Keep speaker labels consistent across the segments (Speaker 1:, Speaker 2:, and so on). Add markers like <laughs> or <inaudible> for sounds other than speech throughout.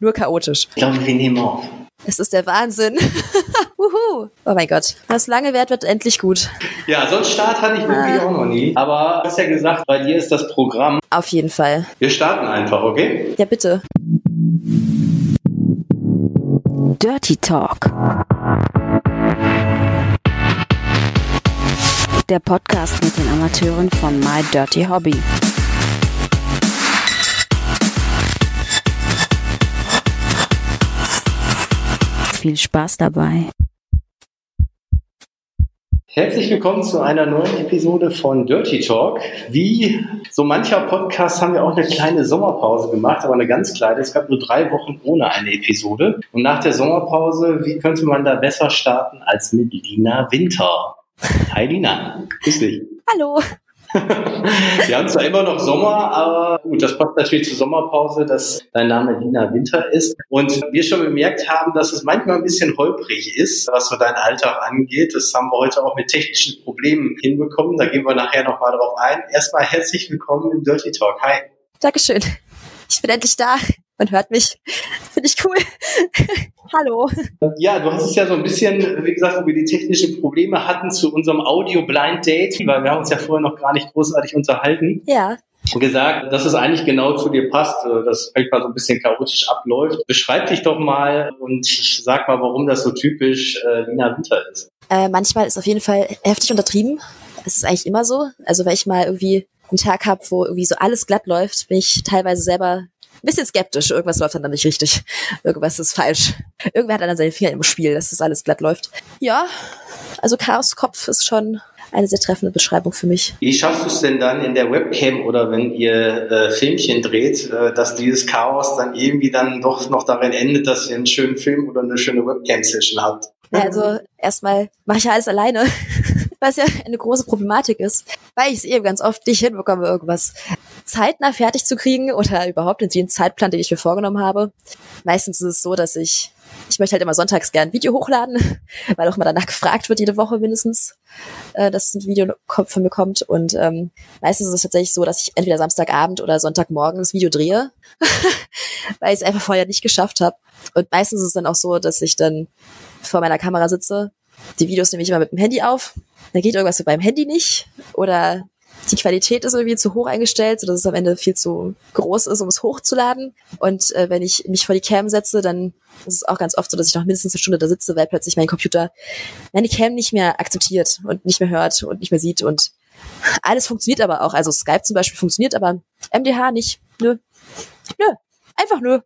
Speaker 1: nur chaotisch.
Speaker 2: Ich glaube, wir nehmen auf.
Speaker 1: Es ist der Wahnsinn. <laughs> Uhu. Oh mein Gott. Was lange währt, wird endlich gut.
Speaker 2: Ja, so einen Start hatte ich wirklich auch noch nie. Aber du hast ja gesagt, bei dir ist das Programm.
Speaker 1: Auf jeden Fall.
Speaker 2: Wir starten einfach, okay?
Speaker 1: Ja, bitte.
Speaker 3: Dirty Talk. Der Podcast mit den Amateuren von My Dirty Hobby. Viel Spaß dabei.
Speaker 2: Herzlich willkommen zu einer neuen Episode von Dirty Talk. Wie so mancher Podcast haben wir auch eine kleine Sommerpause gemacht, aber eine ganz kleine. Es gab nur drei Wochen ohne eine Episode. Und nach der Sommerpause, wie könnte man da besser starten als mit Lina Winter? Hi Lina, grüß dich.
Speaker 1: Hallo.
Speaker 2: Wir haben zwar immer noch Sommer, aber gut, das passt natürlich zur Sommerpause, dass dein Name Lina Winter ist. Und wir schon bemerkt haben, dass es manchmal ein bisschen holprig ist, was so dein Alltag angeht. Das haben wir heute auch mit technischen Problemen hinbekommen. Da gehen wir nachher nochmal drauf ein. Erstmal herzlich willkommen im Dirty Talk. Hi.
Speaker 1: Dankeschön. Ich bin endlich da. Man hört mich. Finde ich cool. <laughs> Hallo.
Speaker 2: Ja, du hast es ja so ein bisschen, wie gesagt, wo wir die technischen Probleme hatten zu unserem Audio-Blind Date, weil wir haben uns ja vorher noch gar nicht großartig unterhalten.
Speaker 1: Ja.
Speaker 2: Und gesagt, dass es eigentlich genau zu dir passt, äh, dass es vielleicht mal so ein bisschen chaotisch abläuft. Beschreib dich doch mal und sag mal, warum das so typisch äh, Lina Winter ist.
Speaker 1: Äh, manchmal ist auf jeden Fall heftig untertrieben. Es ist eigentlich immer so. Also wenn ich mal irgendwie einen Tag habe, wo irgendwie so alles glatt läuft, bin ich teilweise selber ein bisschen skeptisch. Irgendwas läuft dann nicht richtig. Irgendwas ist falsch. Irgendwer hat dann seine Finger im Spiel, dass das alles glatt läuft. Ja, also Chaoskopf ist schon eine sehr treffende Beschreibung für mich.
Speaker 2: Wie schaffst du es denn dann in der Webcam oder wenn ihr äh, Filmchen dreht, äh, dass dieses Chaos dann irgendwie dann doch noch darin endet, dass ihr einen schönen Film oder eine schöne Webcam-Session habt?
Speaker 1: Ja, also erstmal mache ich ja alles alleine, was ja <laughs> eine große Problematik ist, weil ich es eben ganz oft nicht hinbekomme, irgendwas zeitnah fertig zu kriegen oder überhaupt in den Zeitplan, den ich mir vorgenommen habe. Meistens ist es so, dass ich ich möchte halt immer sonntags gern ein Video hochladen, <laughs> weil auch immer danach gefragt wird, jede Woche mindestens, äh, dass ein Video von mir kommt. Und ähm, meistens ist es tatsächlich so, dass ich entweder Samstagabend oder Sonntagmorgen das Video drehe, <laughs> weil ich es einfach vorher nicht geschafft habe. Und meistens ist es dann auch so, dass ich dann vor meiner Kamera sitze. Die Videos nehme ich immer mit dem Handy auf. Da geht irgendwas mit meinem Handy nicht. Oder die Qualität ist irgendwie zu hoch eingestellt, sodass es am Ende viel zu groß ist, um es hochzuladen. Und äh, wenn ich mich vor die Cam setze, dann ist es auch ganz oft so, dass ich noch mindestens eine Stunde da sitze, weil plötzlich mein Computer meine Cam nicht mehr akzeptiert und nicht mehr hört und nicht mehr sieht. Und alles funktioniert aber auch. Also Skype zum Beispiel funktioniert, aber MDH nicht. Nö. Einfach nö.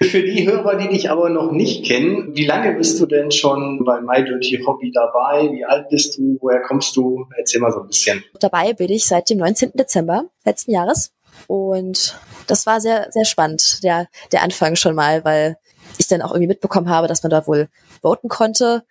Speaker 2: Für die Hörer, die dich aber noch nicht kennen, wie lange bist du denn schon bei My Dirty Hobby dabei? Wie alt bist du? Woher kommst du? Erzähl mal so ein bisschen.
Speaker 1: Dabei bin ich seit dem 19. Dezember letzten Jahres. Und das war sehr, sehr spannend, der, der Anfang schon mal, weil ich dann auch irgendwie mitbekommen habe, dass man da wohl voten konnte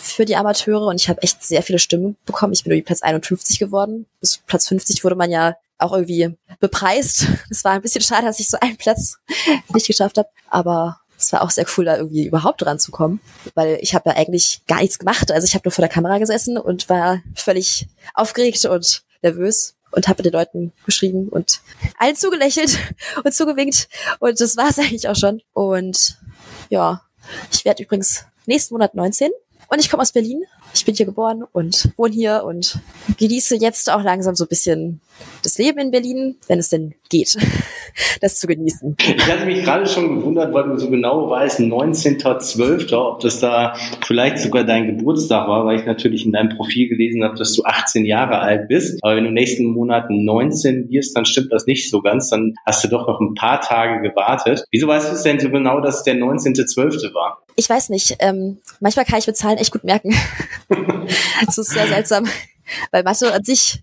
Speaker 1: für die Amateure und ich habe echt sehr viele Stimmen bekommen. Ich bin irgendwie Platz 51 geworden. Bis Platz 50 wurde man ja auch irgendwie bepreist. <laughs> Es war ein bisschen schade, dass ich so einen Platz <laughs> nicht geschafft habe, aber es war auch sehr cool, da irgendwie überhaupt dran zu kommen, weil ich habe ja eigentlich gar nichts gemacht. Also ich habe nur vor der Kamera gesessen und war völlig aufgeregt und nervös und habe den Leuten geschrieben und allen zugelächelt <laughs> und zugewinkt und das war es eigentlich auch schon. Und ja, ich werde übrigens nächsten Monat 19 und ich komme aus Berlin. Ich bin hier geboren und wohne hier und genieße jetzt auch langsam so ein bisschen das Leben in Berlin, wenn es denn geht, <laughs> das zu genießen.
Speaker 2: Ich hatte mich gerade schon gewundert, weil du so genau weißt, 19.12., ob das da vielleicht sogar dein Geburtstag war, weil ich natürlich in deinem Profil gelesen habe, dass du 18 Jahre alt bist. Aber wenn du nächsten Monat 19 wirst, dann stimmt das nicht so ganz. Dann hast du doch noch ein paar Tage gewartet. Wieso weißt du es denn so genau, dass es der 19.12. war?
Speaker 1: Ich weiß nicht. Ähm, manchmal kann ich mir Zahlen echt gut merken. <laughs> das ist sehr seltsam. Weil Mathe an sich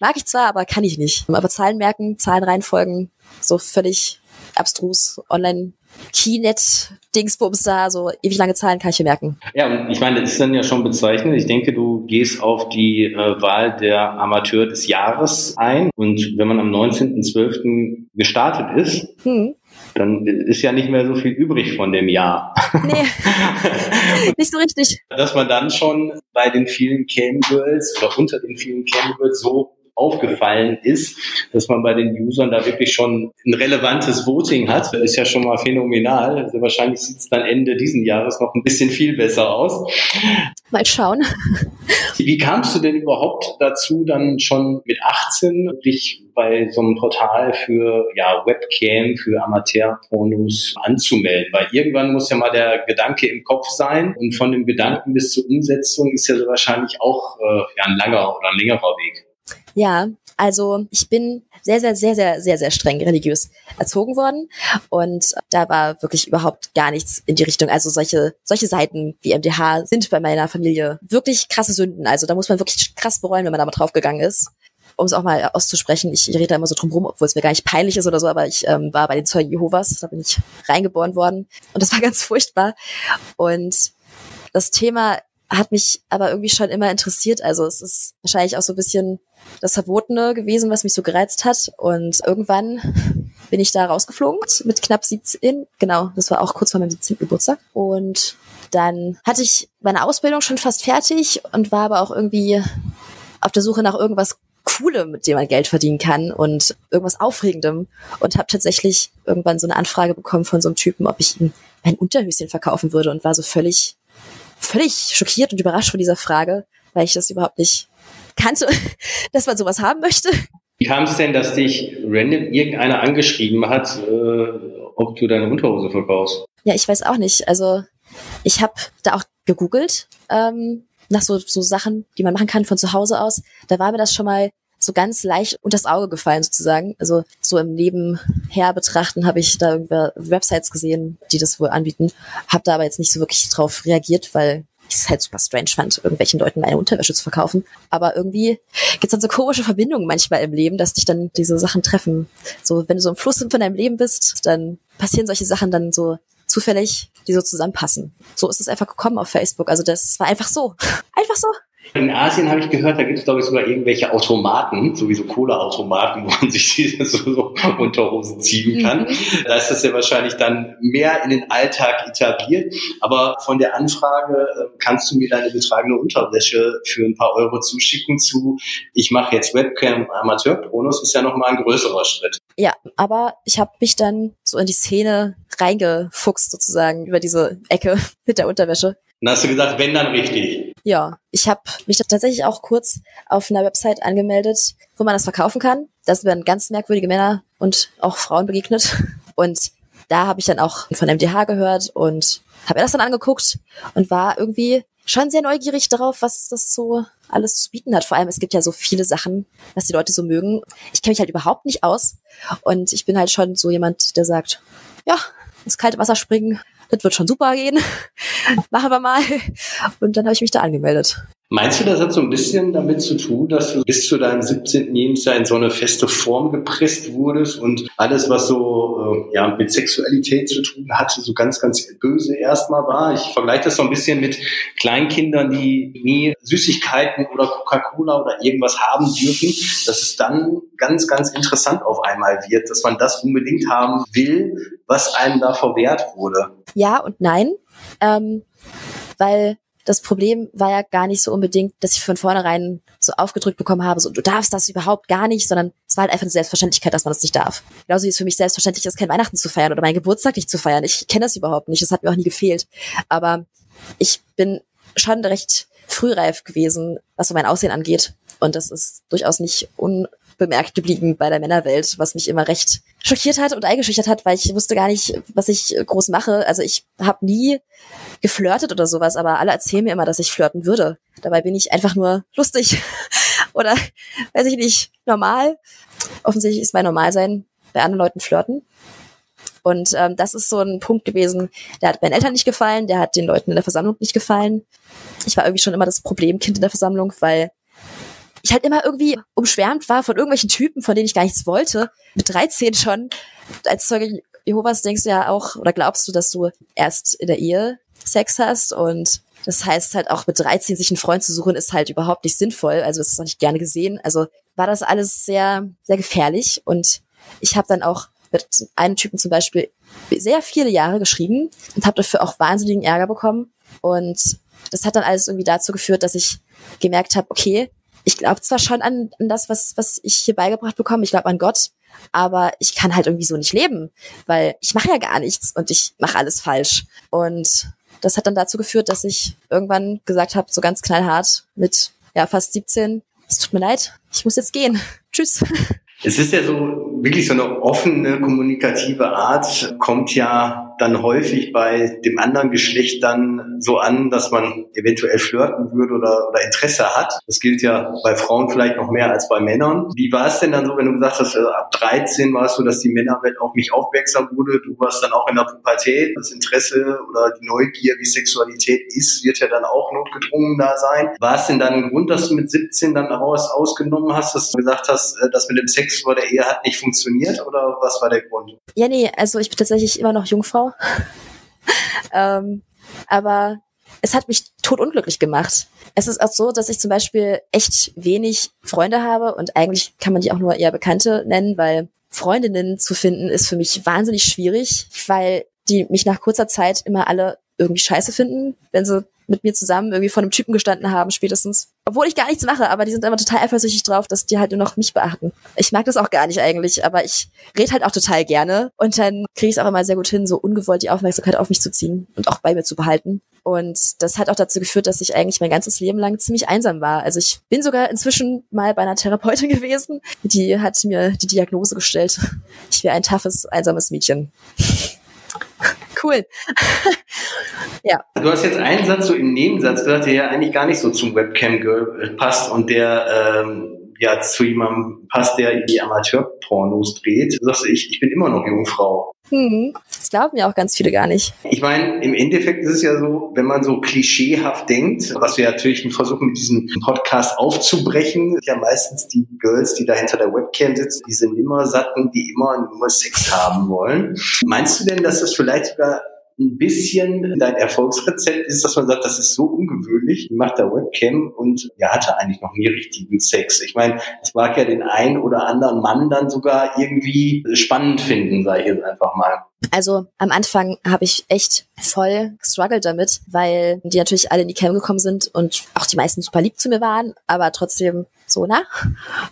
Speaker 1: mag ich zwar, aber kann ich nicht. Aber Zahlen merken, Zahlen reinfolgen, so völlig abstrus, online Keynet Dingsbums da, so ewig lange Zahlen kann ich mir merken.
Speaker 2: Ja, und ich meine, das ist dann ja schon bezeichnet. Ich denke, du gehst auf die äh, Wahl der Amateur des Jahres ein. Und wenn man am 19.12. gestartet ist, hm. dann ist ja nicht mehr so viel übrig von dem Jahr.
Speaker 1: Nee, <laughs> nicht so richtig.
Speaker 2: Dass man dann schon bei den vielen Cam Girls oder unter den vielen Cam Girls so aufgefallen ist, dass man bei den Usern da wirklich schon ein relevantes Voting hat. Das ist ja schon mal phänomenal. Also wahrscheinlich sieht es dann Ende diesen Jahres noch ein bisschen viel besser aus.
Speaker 1: Mal schauen.
Speaker 2: Wie kamst du denn überhaupt dazu, dann schon mit 18 dich bei so einem Portal für ja, Webcam, für Amateurpornos anzumelden? Weil irgendwann muss ja mal der Gedanke im Kopf sein und von dem Gedanken bis zur Umsetzung ist ja so wahrscheinlich auch äh, ja, ein langer oder ein längerer Weg.
Speaker 1: Ja, also ich bin sehr, sehr, sehr, sehr, sehr, sehr streng religiös erzogen worden und da war wirklich überhaupt gar nichts in die Richtung. Also solche, solche Seiten wie MDH sind bei meiner Familie wirklich krasse Sünden. Also da muss man wirklich krass bereuen, wenn man da mal draufgegangen ist. Um es auch mal auszusprechen, ich rede da immer so drum rum, obwohl es mir gar nicht peinlich ist oder so, aber ich ähm, war bei den Zeugen Jehovas, da bin ich reingeboren worden und das war <laughs> ganz furchtbar. Und das Thema hat mich aber irgendwie schon immer interessiert. Also es ist wahrscheinlich auch so ein bisschen das Verbotene gewesen, was mich so gereizt hat. Und irgendwann bin ich da rausgeflogen mit knapp 17. Genau, das war auch kurz vor meinem 17. Geburtstag. Und dann hatte ich meine Ausbildung schon fast fertig und war aber auch irgendwie auf der Suche nach irgendwas Coolem, mit dem man Geld verdienen kann und irgendwas Aufregendem und habe tatsächlich irgendwann so eine Anfrage bekommen von so einem Typen, ob ich ihm ein Unterhöschen verkaufen würde und war so völlig völlig schockiert und überrascht von dieser Frage, weil ich das überhaupt nicht kannte, <laughs> dass man sowas haben möchte.
Speaker 2: Wie kam es denn, dass dich random irgendeiner angeschrieben hat, äh, ob du deine Unterhose verkaufst?
Speaker 1: Ja, ich weiß auch nicht. Also ich habe da auch gegoogelt ähm, nach so, so Sachen, die man machen kann von zu Hause aus. Da war mir das schon mal so ganz leicht unter das Auge gefallen sozusagen. Also so im Nebenher betrachten habe ich da irgendwie Websites gesehen, die das wohl anbieten. Habe da aber jetzt nicht so wirklich drauf reagiert, weil ich es halt super strange fand, irgendwelchen Leuten meine Unterwäsche zu verkaufen. Aber irgendwie gibt's dann so komische Verbindungen manchmal im Leben, dass dich dann diese Sachen treffen. So, wenn du so im Fluss von deinem Leben bist, dann passieren solche Sachen dann so zufällig, die so zusammenpassen. So ist es einfach gekommen auf Facebook. Also das war einfach so. <laughs> Einfach so.
Speaker 2: In Asien habe ich gehört, da gibt es, glaube ich, sogar irgendwelche Automaten, sowieso Cola-Automaten, wo man <laughs> sich diese so, so Unterhosen ziehen kann. Mhm. Da ist das ja wahrscheinlich dann mehr in den Alltag etabliert. Aber von der Anfrage, äh, kannst du mir deine getragene Unterwäsche für ein paar Euro zuschicken zu, ich mache jetzt Webcam Amateur-Bonus, ist ja nochmal ein größerer Schritt.
Speaker 1: Ja, aber ich habe mich dann so in die Szene reingefuchst sozusagen über diese Ecke mit der Unterwäsche.
Speaker 2: Dann hast du gesagt, wenn dann richtig.
Speaker 1: Ja, ich habe mich tatsächlich auch kurz auf einer Website angemeldet, wo man das verkaufen kann. Da werden ganz merkwürdige Männer und auch Frauen begegnet. <laughs> Und da habe ich dann auch von MDH gehört und habe mir das dann angeguckt und war irgendwie schon sehr neugierig darauf, was das so alles zu bieten hat. Vor allem, es gibt ja so viele Sachen, was die Leute so mögen. Ich kenne mich halt überhaupt nicht aus. Und ich bin halt schon so jemand, der sagt, ja, ins kalte Wasser springen, das wird schon super gehen. <laughs> Machen wir mal. Und dann habe ich mich da angemeldet.
Speaker 2: Meinst du, das hat so ein bisschen damit zu tun, dass du bis zu deinem 17. Lebensjahr in so eine feste Form gepresst wurdest und alles, was so äh, ja, mit Sexualität zu tun hatte, so ganz, ganz böse erstmal war? Ich vergleiche das so ein bisschen mit Kleinkindern, die nie Süßigkeiten oder Coca-Cola oder irgendwas haben dürfen, dass es dann ganz, ganz interessant auf einmal wird, dass man das unbedingt haben will, was einem da verwehrt wurde.
Speaker 1: Ja und nein. Ähm, weil das Problem war ja gar nicht so unbedingt, dass ich von vornherein so aufgedrückt bekommen habe, so du darfst das überhaupt gar nicht, sondern es war halt einfach eine Selbstverständlichkeit, dass man das nicht darf. Genauso wie es für mich selbstverständlich ist, kein Weihnachten zu feiern oder meinen Geburtstag nicht zu feiern. Ich kenne das überhaupt nicht, das hat mir auch nie gefehlt. Aber ich bin schon recht frühreif gewesen, was so mein Aussehen angeht. Und das ist durchaus nicht un bemerkt geblieben bei der Männerwelt, was mich immer recht schockiert hat und eingeschüchtert hat, weil ich wusste gar nicht, was ich groß mache. Also ich habe nie geflirtet oder sowas, aber alle erzählen mir immer, dass ich flirten würde. Dabei bin ich einfach nur lustig <laughs> oder weiß ich nicht, normal. Offensichtlich ist mein Normalsein bei anderen Leuten flirten. Und ähm, das ist so ein Punkt gewesen, der hat meinen Eltern nicht gefallen, der hat den Leuten in der Versammlung nicht gefallen. Ich war irgendwie schon immer das Problemkind in der Versammlung, weil ich halt immer irgendwie umschwärmt war von irgendwelchen Typen, von denen ich gar nichts wollte. Mit 13 schon. Als Zeuge Jehovas denkst du ja auch, oder glaubst du, dass du erst in der Ehe Sex hast und das heißt halt auch mit 13 sich einen Freund zu suchen, ist halt überhaupt nicht sinnvoll. Also ist auch nicht gerne gesehen. Also war das alles sehr, sehr gefährlich. Und ich habe dann auch mit einem Typen zum Beispiel sehr viele Jahre geschrieben und habe dafür auch wahnsinnigen Ärger bekommen. Und das hat dann alles irgendwie dazu geführt, dass ich gemerkt habe, okay, ich glaube zwar schon an, an das, was, was ich hier beigebracht bekomme, ich glaube an Gott, aber ich kann halt irgendwie so nicht leben, weil ich mache ja gar nichts und ich mache alles falsch. Und das hat dann dazu geführt, dass ich irgendwann gesagt habe, so ganz knallhart mit ja fast 17, es tut mir leid, ich muss jetzt gehen. <laughs> Tschüss.
Speaker 2: Es ist ja so wirklich so eine offene kommunikative Art, kommt ja dann häufig bei dem anderen Geschlecht dann so an, dass man eventuell flirten würde oder, oder Interesse hat. Das gilt ja bei Frauen vielleicht noch mehr als bei Männern. Wie war es denn dann so, wenn du gesagt hast, äh, ab 13 war es so, dass die Männerwelt auf mich aufmerksam wurde, du warst dann auch in der Pubertät, das Interesse oder die Neugier, wie Sexualität ist, wird ja dann auch notgedrungen da sein. War es denn dann ein Grund, dass du mit 17 dann daraus ausgenommen hast, dass du gesagt hast, äh, das mit dem Sex vor der Ehe hat nicht funktioniert oder was war der Grund?
Speaker 1: Ja, nee, also ich bin tatsächlich immer noch Jungfrau. <laughs> ähm, aber es hat mich totunglücklich gemacht. Es ist auch so, dass ich zum Beispiel echt wenig Freunde habe und eigentlich kann man die auch nur eher Bekannte nennen, weil Freundinnen zu finden ist für mich wahnsinnig schwierig, weil die mich nach kurzer Zeit immer alle irgendwie scheiße finden, wenn sie mit mir zusammen irgendwie vor einem Typen gestanden haben, spätestens. Obwohl ich gar nichts mache, aber die sind immer total eifersüchtig drauf, dass die halt nur noch mich beachten. Ich mag das auch gar nicht eigentlich, aber ich rede halt auch total gerne. Und dann kriege ich es auch immer sehr gut hin, so ungewollt die Aufmerksamkeit auf mich zu ziehen und auch bei mir zu behalten. Und das hat auch dazu geführt, dass ich eigentlich mein ganzes Leben lang ziemlich einsam war. Also ich bin sogar inzwischen mal bei einer Therapeutin <laughs> gewesen. Die hat mir die Diagnose gestellt. Ich wäre ein toughes, einsames Mädchen cool. <laughs>
Speaker 2: ja. Du hast jetzt einen Satz so im Nebensatz gesagt, der ja eigentlich gar nicht so zum Webcam-Girl passt und der ähm, ja zu jemandem passt, der die Amateurpornos dreht. Du sagst, ich, ich bin immer noch Jungfrau.
Speaker 1: Hm, das glauben ja auch ganz viele gar nicht.
Speaker 2: Ich meine, im Endeffekt ist es ja so, wenn man so klischeehaft denkt, was wir natürlich versuchen mit diesem Podcast aufzubrechen, ja meistens die Girls, die da hinter der Webcam sitzen, diese Nimmersatten, die immer nur Sex haben wollen. Meinst du denn, dass das vielleicht sogar ein bisschen dein Erfolgsrezept ist, dass man sagt, das ist so ungewöhnlich, macht da Webcam und er hatte eigentlich noch nie richtigen Sex. Ich meine, es mag ja den einen oder anderen Mann dann sogar irgendwie spannend finden, sage ich jetzt einfach mal.
Speaker 1: Also am Anfang habe ich echt voll gestruggelt damit, weil die natürlich alle in die Cam gekommen sind und auch die meisten super lieb zu mir waren, aber trotzdem so, na,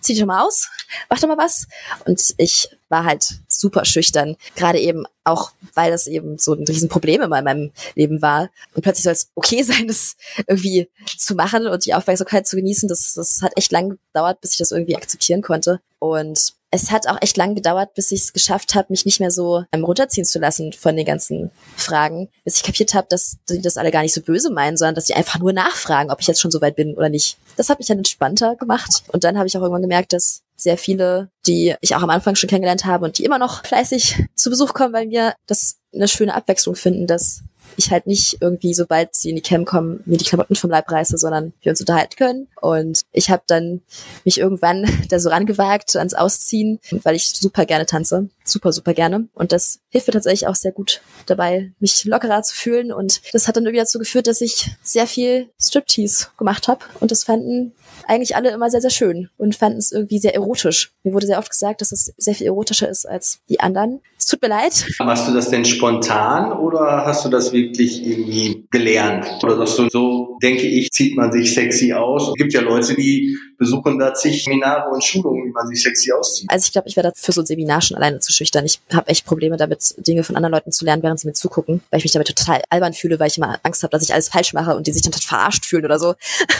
Speaker 1: zieh dich doch mal aus, mach doch mal was. Und ich war halt super schüchtern, gerade eben auch, weil das eben so ein Riesenproblem immer in meinem Leben war. Und plötzlich soll es okay <laughs> sein, das irgendwie zu machen und die Aufmerksamkeit zu genießen. Das, das hat echt lang gedauert, bis ich das irgendwie akzeptieren konnte. Und es hat auch echt lang gedauert, bis ich es geschafft habe, mich nicht mehr so ähm, runterziehen zu lassen von den ganzen Fragen, bis ich kapiert habe, dass die das alle gar nicht so böse meinen, sondern dass sie einfach nur nachfragen, ob ich jetzt schon so weit bin oder nicht. Das hat mich dann entspannter gemacht. Und dann habe ich auch irgendwann gemerkt, dass sehr viele, die ich auch am Anfang schon kennengelernt habe und die immer noch fleißig zu Besuch kommen bei mir, das eine schöne Abwechslung finden, dass ich halt nicht irgendwie, sobald sie in die Cam kommen, mir die Klamotten vom Leib reiße, sondern wir uns unterhalten können. Und ich habe dann mich irgendwann <laughs> da so rangewagt ans Ausziehen, weil ich super gerne tanze. Super, super gerne. Und das hilft mir tatsächlich auch sehr gut dabei, mich lockerer zu fühlen. Und das hat dann irgendwie dazu geführt, dass ich sehr viel Striptease gemacht habe. Und das fanden eigentlich alle immer sehr, sehr schön und fanden es irgendwie sehr erotisch. Mir wurde sehr oft gesagt, dass es sehr viel erotischer ist als die anderen. Es tut mir leid.
Speaker 2: Machst du das denn spontan oder hast du das wirklich irgendwie gelernt? Oder sagst du, so denke ich, zieht man sich sexy aus? Es gibt ja Leute, die besuchen da zig Seminare und Schulungen, wie man sich sexy auszieht.
Speaker 1: Also ich glaube, ich wäre für so ein Seminar schon alleine zu schüchtern. Ich habe echt Probleme damit, Dinge von anderen Leuten zu lernen, während sie mir zugucken, weil ich mich damit total albern fühle, weil ich immer Angst habe, dass ich alles falsch mache und die sich dann verarscht fühlen oder so.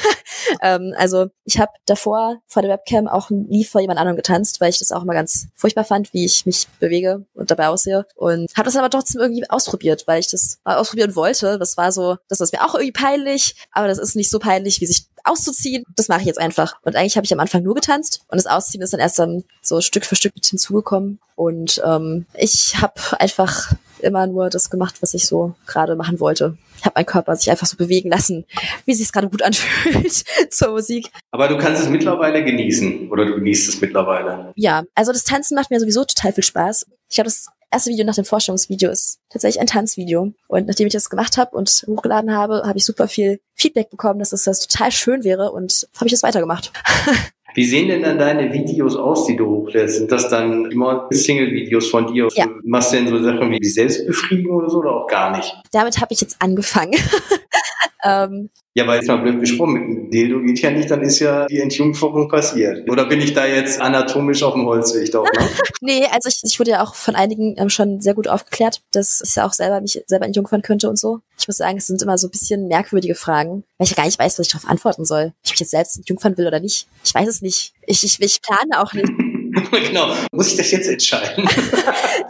Speaker 1: <laughs> ähm, also ich habe davor vor der Webcam auch nie vor jemand anderem getanzt, weil ich das auch immer ganz furchtbar fand, wie ich mich bewege und dabei aussehe. Und habe das aber trotzdem irgendwie ausprobiert, weil ich das mal ausprobieren wollte. Das war so, das ist mir auch irgendwie peinlich, aber das ist nicht so peinlich, wie sich auszuziehen. Das mache ich jetzt einfach. Und eigentlich habe ich am Anfang nur getanzt und das Ausziehen ist dann erst dann so Stück für Stück mit hinzugekommen. Und ähm, ich habe einfach immer nur das gemacht, was ich so gerade machen wollte. Ich habe meinen Körper sich einfach so bewegen lassen, wie es sich gerade gut <laughs> anfühlt zur Musik.
Speaker 2: Aber du kannst es mittlerweile genießen oder du genießt es mittlerweile.
Speaker 1: Ja, also das Tanzen macht mir sowieso total viel Spaß. Ich habe das erste Video nach dem Vorstellungsvideo ist tatsächlich ein Tanzvideo. Und nachdem ich das gemacht habe und hochgeladen habe, habe ich super viel Feedback bekommen, dass das, das total schön wäre und habe ich das weitergemacht. <laughs>
Speaker 2: Wie sehen denn dann deine Videos aus, die du hochlädst? Sind das dann immer Single-Videos von dir? Ja. Machst du denn so Sachen wie Selbstbefriedigung oder so oder auch gar nicht?
Speaker 1: Damit habe ich jetzt angefangen. <laughs>
Speaker 2: ähm, ja, aber jetzt mal blöd gesprochen, mit dem Dildo geht ja nicht, dann ist ja die Entjungferung passiert. Oder bin ich da jetzt anatomisch auf dem Holzweg doch? Ne? <laughs>
Speaker 1: nee, also ich, ich wurde ja auch von einigen ähm, schon sehr gut aufgeklärt, dass ich ja auch selber mich selber entjungfern könnte und so. Ich muss sagen, es sind immer so ein bisschen merkwürdige Fragen, weil ich ja gar nicht weiß, was ich darauf antworten soll. Ob ich mich jetzt selbst entjungfern will oder nicht. Ich weiß es nicht. Ich, ich, ich plane auch nicht. <laughs>
Speaker 2: genau. Muss ich das jetzt entscheiden? <laughs>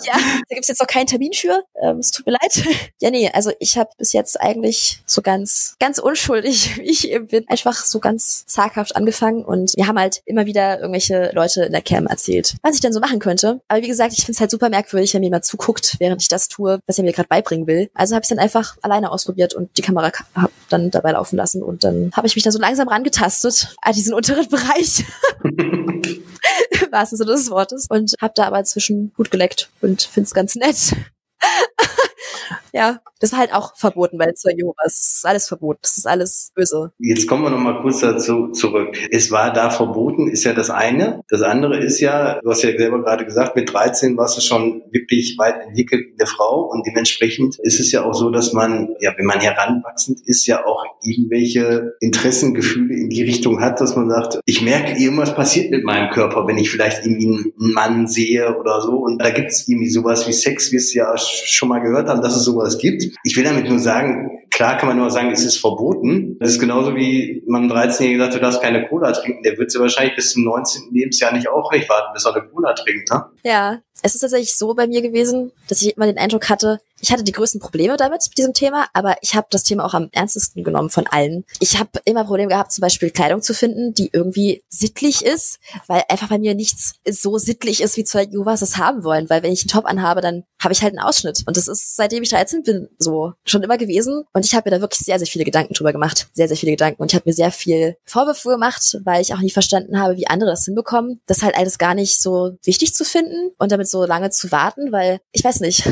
Speaker 1: ja, da gibt's jetzt noch keinen Termin für. Ähm, es tut mir leid. ja, nee, also ich habe bis jetzt eigentlich so ganz, ganz unschuldig, <laughs> wie ich eben bin, einfach so ganz zaghaft angefangen und wir haben halt immer wieder irgendwelche Leute in der Cam erzählt, was ich denn so machen könnte. Aber wie gesagt, ich finde es halt super merkwürdig, wenn mir jemand zuguckt, während ich das tue, was er mir gerade beibringen will. Also habe ich dann einfach alleine ausprobiert und die Kamera dann dabei laufen lassen und dann habe ich mich da so langsam rangetastet an diesen unteren Bereich. Wahrsten Sinne des Wortes. Und habe da aber inzwischen gut geleckt und find's ganz nett. <laughs> ja, das war halt auch verboten bei Zeugen Jehovas. Das ist alles verboten. Das ist alles böse.
Speaker 2: Jetzt kommen wir noch mal kurz dazu zurück. Es war da verboten, ist ja das eine. Das andere ist ja, du hast ja selber gerade gesagt, mit 13 warst du schon wirklich weit entwickelt in der Frau und dementsprechend ist es ja auch so, dass man, ja, wenn man heranwachsend ist, ja auch irgendwelche Interessengefühle in die Richtung hat, dass man sagt, ich merke, irgendwas passiert mit meinem Körper, wenn ich vielleicht irgendwie einen Mann sehe oder so. Und da gibt es irgendwie sowas wie Sex, wie es ja schon mal gehört haben, dass es sowas gibt. Ich will damit nur sagen, klar kann man nur sagen, es ist verboten. Das ist genauso wie man 13-Jährigen sagt, du darfst keine Cola trinken. Der wird sie wahrscheinlich bis zum 19. Lebensjahr nicht auch nicht warten, bis er eine Cola trinkt. Ne?
Speaker 1: Ja, es ist tatsächlich so bei mir gewesen, dass ich immer den Eindruck hatte, ich hatte die größten Probleme damit, mit diesem Thema, aber ich habe das Thema auch am ernstesten genommen von allen. Ich habe immer Probleme gehabt, zum Beispiel Kleidung zu finden, die irgendwie sittlich ist, weil einfach bei mir nichts so sittlich ist, wie zwei Juvas es haben wollen. Weil wenn ich einen Top anhabe, dann habe ich halt einen Ausschnitt. Und das ist, seitdem ich 13 bin, so schon immer gewesen. Und ich habe mir da wirklich sehr, sehr viele Gedanken drüber gemacht. Sehr, sehr viele Gedanken. Und ich habe mir sehr viel Vorwürfe gemacht, weil ich auch nie verstanden habe, wie andere das hinbekommen. Das halt alles gar nicht so wichtig zu finden und damit so lange zu warten, weil ich weiß nicht,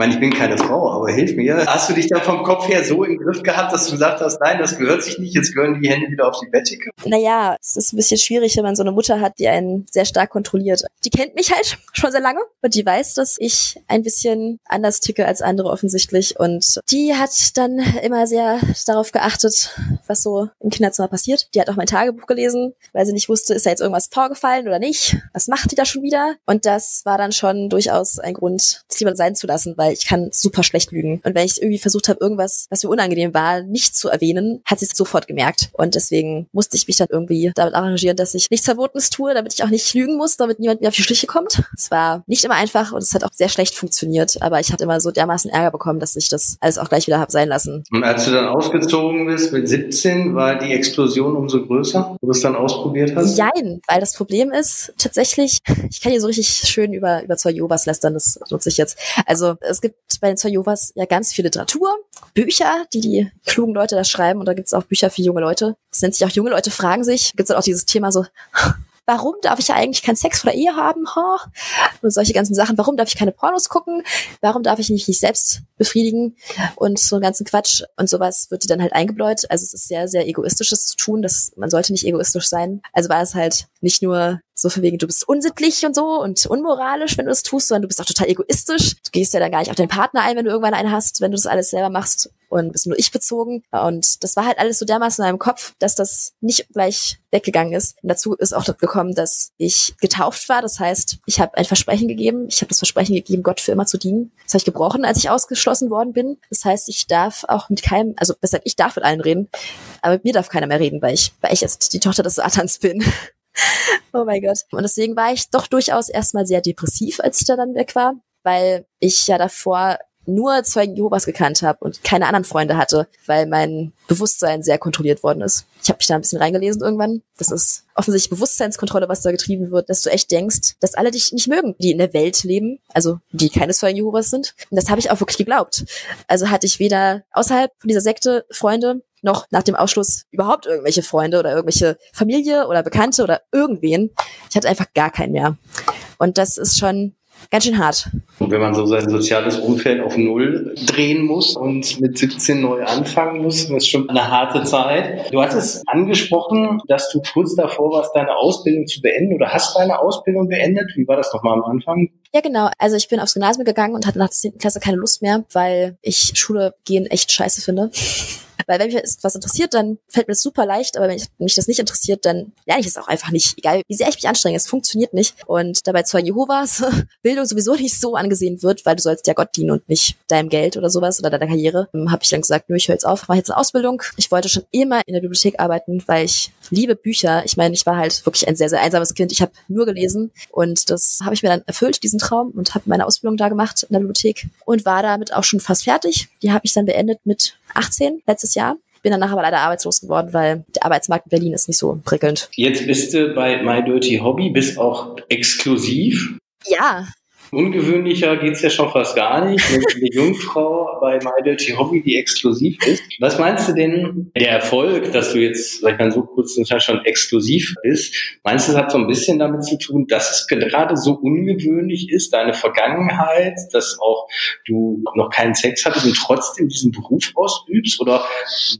Speaker 2: meine, ich bin keine Frau, aber hilf mir. Hast du dich da vom Kopf her so im Griff gehabt, dass du gesagt hast, nein, das gehört sich nicht, jetzt gehören die Hände wieder auf die Bettdecke?
Speaker 1: Naja, es ist ein bisschen schwierig, wenn man so eine Mutter hat, die einen sehr stark kontrolliert. Die kennt mich halt <laughs> schon sehr lange und die weiß, dass ich ein bisschen anders ticke als andere offensichtlich. Und die hat dann immer sehr darauf geachtet, was so im Kinderzimmer passiert. Die hat auch mein Tagebuch gelesen, weil sie nicht wusste, ist da jetzt irgendwas vorgefallen oder nicht? Was macht die da schon wieder? Und das war dann schon durchaus ein Grund, es lieber sein zu lassen, weil weil ich kann super schlecht lügen. Und wenn ich irgendwie versucht habe, irgendwas, was mir unangenehm war, nicht zu erwähnen, hat sie es sofort gemerkt. Und deswegen musste ich mich dann irgendwie damit arrangieren, dass ich nichts Verbotenes tue, damit ich auch nicht lügen muss, damit niemand mir auf die Schliche kommt. Es war nicht immer einfach und es hat auch sehr schlecht funktioniert, aber ich hatte immer so dermaßen Ärger bekommen, dass ich das alles auch gleich wieder habe sein lassen.
Speaker 2: Und als du dann ausgezogen bist mit 17, war die Explosion umso größer, wo du es dann ausprobiert hast?
Speaker 1: Nein, weil das Problem ist tatsächlich, ich kann hier so richtig schön über, über zwei Jovas lästern, das nutze ich jetzt. Also es gibt bei den Zojovas ja ganz viel Literatur, Bücher, die die klugen Leute da schreiben und da gibt es auch Bücher für junge Leute. Das nennt sich auch junge Leute fragen sich. Gibt es auch dieses Thema so, warum darf ich ja eigentlich keinen Sex vor der Ehe haben? Ha? Und solche ganzen Sachen. Warum darf ich keine Pornos gucken? Warum darf ich mich nicht selbst befriedigen? Und so einen ganzen Quatsch und sowas wird dir dann halt eingebläut. Also es ist sehr, sehr egoistisches zu tun. Das, man sollte nicht egoistisch sein. Also war es halt nicht nur so von wegen, du bist unsittlich und so und unmoralisch, wenn du das tust, sondern du bist auch total egoistisch. Du gehst ja dann gar nicht auf deinen Partner ein, wenn du irgendwann einen hast, wenn du das alles selber machst und bist nur ich bezogen. Und das war halt alles so dermaßen in meinem Kopf, dass das nicht gleich weggegangen ist. Und dazu ist auch gekommen, dass ich getauft war. Das heißt, ich habe ein Versprechen gegeben. Ich habe das Versprechen gegeben, Gott für immer zu dienen. Das habe ich gebrochen, als ich ausgeschlossen worden bin. Das heißt, ich darf auch mit keinem, also besser, ich darf mit allen reden, aber mit mir darf keiner mehr reden, weil ich, weil ich jetzt die Tochter des Satans bin. <laughs> oh mein Gott. Und deswegen war ich doch durchaus erstmal sehr depressiv, als ich da dann weg war, weil ich ja davor nur Zeugen Jehovas gekannt habe und keine anderen Freunde hatte, weil mein Bewusstsein sehr kontrolliert worden ist. Ich habe mich da ein bisschen reingelesen irgendwann. Das ist offensichtlich Bewusstseinskontrolle, was da getrieben wird, dass du echt denkst, dass alle dich nicht mögen, die in der Welt leben, also die keine Zeugen Jehovas sind. Und das habe ich auch wirklich geglaubt. Also hatte ich weder außerhalb von dieser Sekte Freunde, noch nach dem Ausschluss überhaupt irgendwelche Freunde oder irgendwelche Familie oder Bekannte oder irgendwen. Ich hatte einfach gar keinen mehr. Und das ist schon ganz schön hart.
Speaker 2: Und wenn man so sein soziales Umfeld auf Null drehen muss und mit 17 neu anfangen muss, das ist schon eine harte Zeit. Du hattest angesprochen, dass du kurz davor warst, deine Ausbildung zu beenden oder hast deine Ausbildung beendet. Wie war das nochmal am Anfang?
Speaker 1: Ja, genau. Also ich bin aufs Gymnasium gegangen und hatte nach der 10. Klasse keine Lust mehr, weil ich Schule gehen echt scheiße finde. Weil wenn mich was interessiert, dann fällt mir das super leicht, aber wenn mich das nicht interessiert, dann lerne ich es auch einfach nicht. Egal, wie sehr ich mich anstrenge, es funktioniert nicht. Und dabei Zeugen Jehovas <laughs> Bildung sowieso nicht so angesehen wird, weil du sollst ja Gott dienen und nicht deinem Geld oder sowas oder deiner Karriere, ähm, habe ich dann gesagt, nö, ich höre jetzt auf, mache jetzt eine Ausbildung. Ich wollte schon immer in der Bibliothek arbeiten, weil ich liebe Bücher. Ich meine, ich war halt wirklich ein sehr, sehr einsames Kind. Ich habe nur gelesen und das habe ich mir dann erfüllt, diesen Traum, und habe meine Ausbildung da gemacht in der Bibliothek und war damit auch schon fast fertig. Die habe ich dann beendet mit 18 letztes Jahr. Bin danach aber leider arbeitslos geworden, weil der Arbeitsmarkt in Berlin ist nicht so prickelnd.
Speaker 2: Jetzt bist du bei My Dirty Hobby, bist auch exklusiv.
Speaker 1: Ja,
Speaker 2: Ungewöhnlicher geht's ja schon fast gar nicht. Eine Jungfrau <laughs> bei My Dirty Hobby, die exklusiv ist. Was meinst du denn, der Erfolg, dass du jetzt, sag ich mal, so kurz Zeit schon exklusiv bist, meinst du, das hat so ein bisschen damit zu tun, dass es gerade so ungewöhnlich ist, deine Vergangenheit, dass auch du noch keinen Sex hattest und trotzdem diesen Beruf ausübst? Oder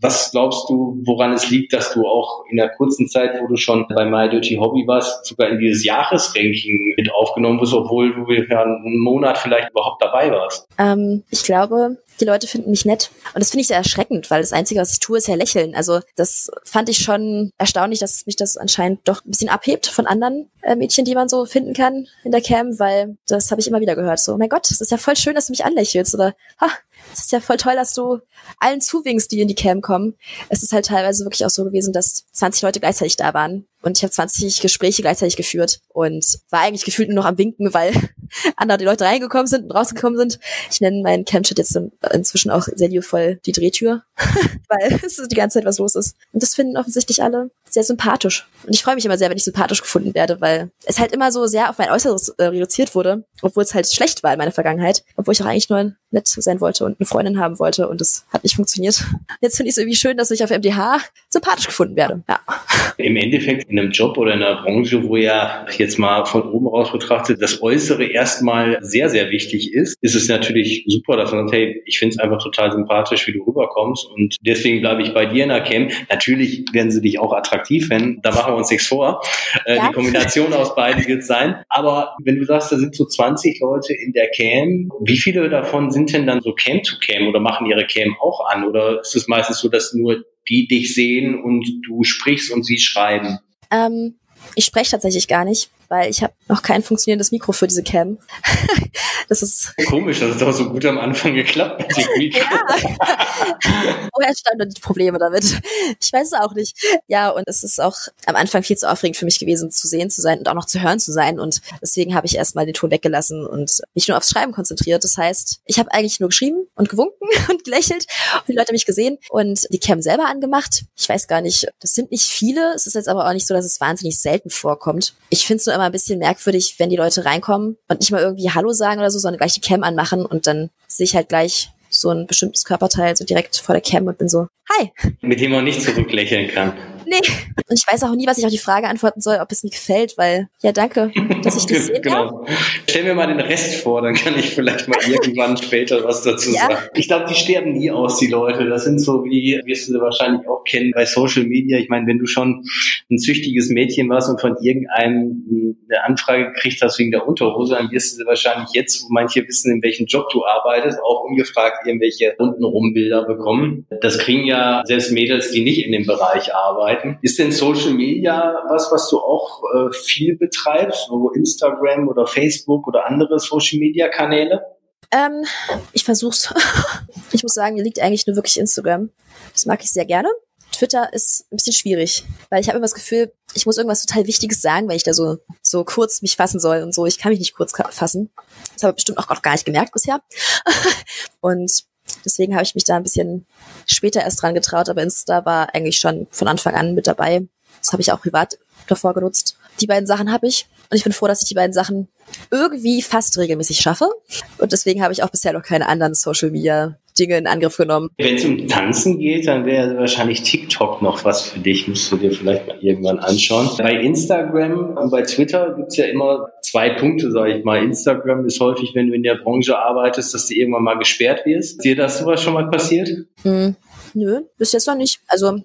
Speaker 2: was glaubst du, woran es liegt, dass du auch in der kurzen Zeit, wo du schon bei My Dirty Hobby warst, sogar in dieses Jahresranking mit aufgenommen wirst, obwohl du ja einen Monat vielleicht überhaupt dabei warst?
Speaker 1: Ähm, ich glaube, die Leute finden mich nett. Und das finde ich sehr erschreckend, weil das Einzige, was ich tue, ist ja lächeln. Also das fand ich schon erstaunlich, dass mich das anscheinend doch ein bisschen abhebt von anderen äh, Mädchen, die man so finden kann in der Cam, weil das habe ich immer wieder gehört. So, mein Gott, es ist ja voll schön, dass du mich anlächelst. Oder, ha, es ist ja voll toll, dass du allen zuwinkst, die in die Cam kommen. Es ist halt teilweise wirklich auch so gewesen, dass 20 Leute gleichzeitig da waren. Und ich habe 20 Gespräche gleichzeitig geführt und war eigentlich gefühlt nur noch am Winken, weil <laughs> andere die Leute reingekommen sind und rausgekommen sind. Ich nenne meinen Camchat jetzt inzwischen auch sehr liebevoll die Drehtür, <laughs> weil <laughs> es die ganze Zeit was los ist. Und das finden offensichtlich alle sehr sympathisch. Und ich freue mich immer sehr, wenn ich sympathisch gefunden werde, weil es halt immer so sehr auf mein Äußeres äh, reduziert wurde, obwohl es halt schlecht war in meiner Vergangenheit, obwohl ich auch eigentlich nur nett sein wollte und eine Freundin haben wollte und es hat nicht funktioniert. <laughs> Jetzt finde ich es irgendwie schön, dass ich auf MDH sympathisch gefunden werde. Ja.
Speaker 2: Im Endeffekt in einem Job oder in einer Branche, wo ja jetzt mal von oben raus betrachtet das Äußere erstmal sehr, sehr wichtig ist, ist es natürlich super, dass man sagt, hey, ich finde es einfach total sympathisch, wie du rüberkommst und deswegen bleibe ich bei dir in der Camp. Natürlich werden sie dich auch attraktiv finden, da machen wir uns nichts vor. Äh, ja. Die Kombination aus beiden wird sein. Aber wenn du sagst, da sind so 20 Leute in der Cam, wie viele davon sind denn dann so Cam-to-Cam oder machen ihre Cam auch an? Oder ist es meistens so, dass nur die dich sehen und du sprichst und sie schreiben?
Speaker 1: Ähm, ich spreche tatsächlich gar nicht weil ich habe noch kein funktionierendes Mikro für diese Cam. <laughs> das ist
Speaker 2: komisch, das hat doch so gut am Anfang geklappt mit dem <laughs> Mikro. ja. <laughs>
Speaker 1: Woher standen die Probleme damit? Ich weiß es auch nicht. Ja, und es ist auch am Anfang viel zu aufregend für mich gewesen, zu sehen zu sein und auch noch zu hören zu sein. Und deswegen habe ich erstmal den Ton weggelassen und mich nur aufs Schreiben konzentriert. Das heißt, ich habe eigentlich nur geschrieben und gewunken und gelächelt und die Leute haben mich gesehen und die Cam selber angemacht. Ich weiß gar nicht, das sind nicht viele. Es ist jetzt aber auch nicht so, dass es wahnsinnig selten vorkommt. Ich finde es nur immer ein bisschen merkwürdig, wenn die Leute reinkommen und nicht mal irgendwie Hallo sagen oder so, sondern gleich die Cam anmachen und dann sehe ich halt gleich so ein bestimmtes Körperteil so direkt vor der Cam und bin so, hi.
Speaker 2: Mit dem man nicht zurücklächeln kann.
Speaker 1: Nee. Und ich weiß auch nie, was ich auf die Frage antworten soll, ob es mir gefällt, weil, ja, danke, dass ich <laughs> dich sehe.
Speaker 2: genau. Stell mir mal den Rest vor, dann kann ich vielleicht mal irgendwann <laughs> später was dazu ja. sagen. Ich glaube, die sterben nie aus, die Leute. Das sind so wie, wirst du sie wahrscheinlich auch kennen bei Social Media. Ich meine, wenn du schon ein züchtiges Mädchen warst und von irgendeinem eine Anfrage gekriegt hast wegen der Unterhose, dann wirst du sie wahrscheinlich jetzt, wo manche wissen, in welchem Job du arbeitest, auch ungefragt irgendwelche untenrum Bilder bekommen. Das kriegen ja selbst Mädels, die nicht in dem Bereich arbeiten. Ist denn Social Media was, was du auch äh, viel betreibst, so Instagram oder Facebook oder andere Social Media Kanäle?
Speaker 1: Ähm, ich versuch's. <laughs> ich muss sagen, mir liegt eigentlich nur wirklich Instagram. Das mag ich sehr gerne. Twitter ist ein bisschen schwierig, weil ich habe immer das Gefühl, ich muss irgendwas total Wichtiges sagen, wenn ich da so, so kurz mich fassen soll und so. Ich kann mich nicht kurz fassen. Das habe ich bestimmt auch gar nicht gemerkt bisher. <laughs> und deswegen habe ich mich da ein bisschen später erst dran getraut, aber Insta war eigentlich schon von Anfang an mit dabei. Das habe ich auch privat davor genutzt. Die beiden Sachen habe ich und ich bin froh, dass ich die beiden Sachen irgendwie fast regelmäßig schaffe. Und deswegen habe ich auch bisher noch keine anderen Social Media Dinge in Angriff genommen.
Speaker 2: Wenn es um Tanzen geht, dann wäre wahrscheinlich TikTok noch was für dich, musst du dir vielleicht mal irgendwann anschauen. Bei Instagram und bei Twitter gibt es ja immer zwei Punkte, sage ich mal. Instagram ist häufig, wenn du in der Branche arbeitest, dass du irgendwann mal gesperrt wirst. Ist dir das sowas schon mal passiert?
Speaker 1: Hm, nö, bis jetzt noch nicht. Also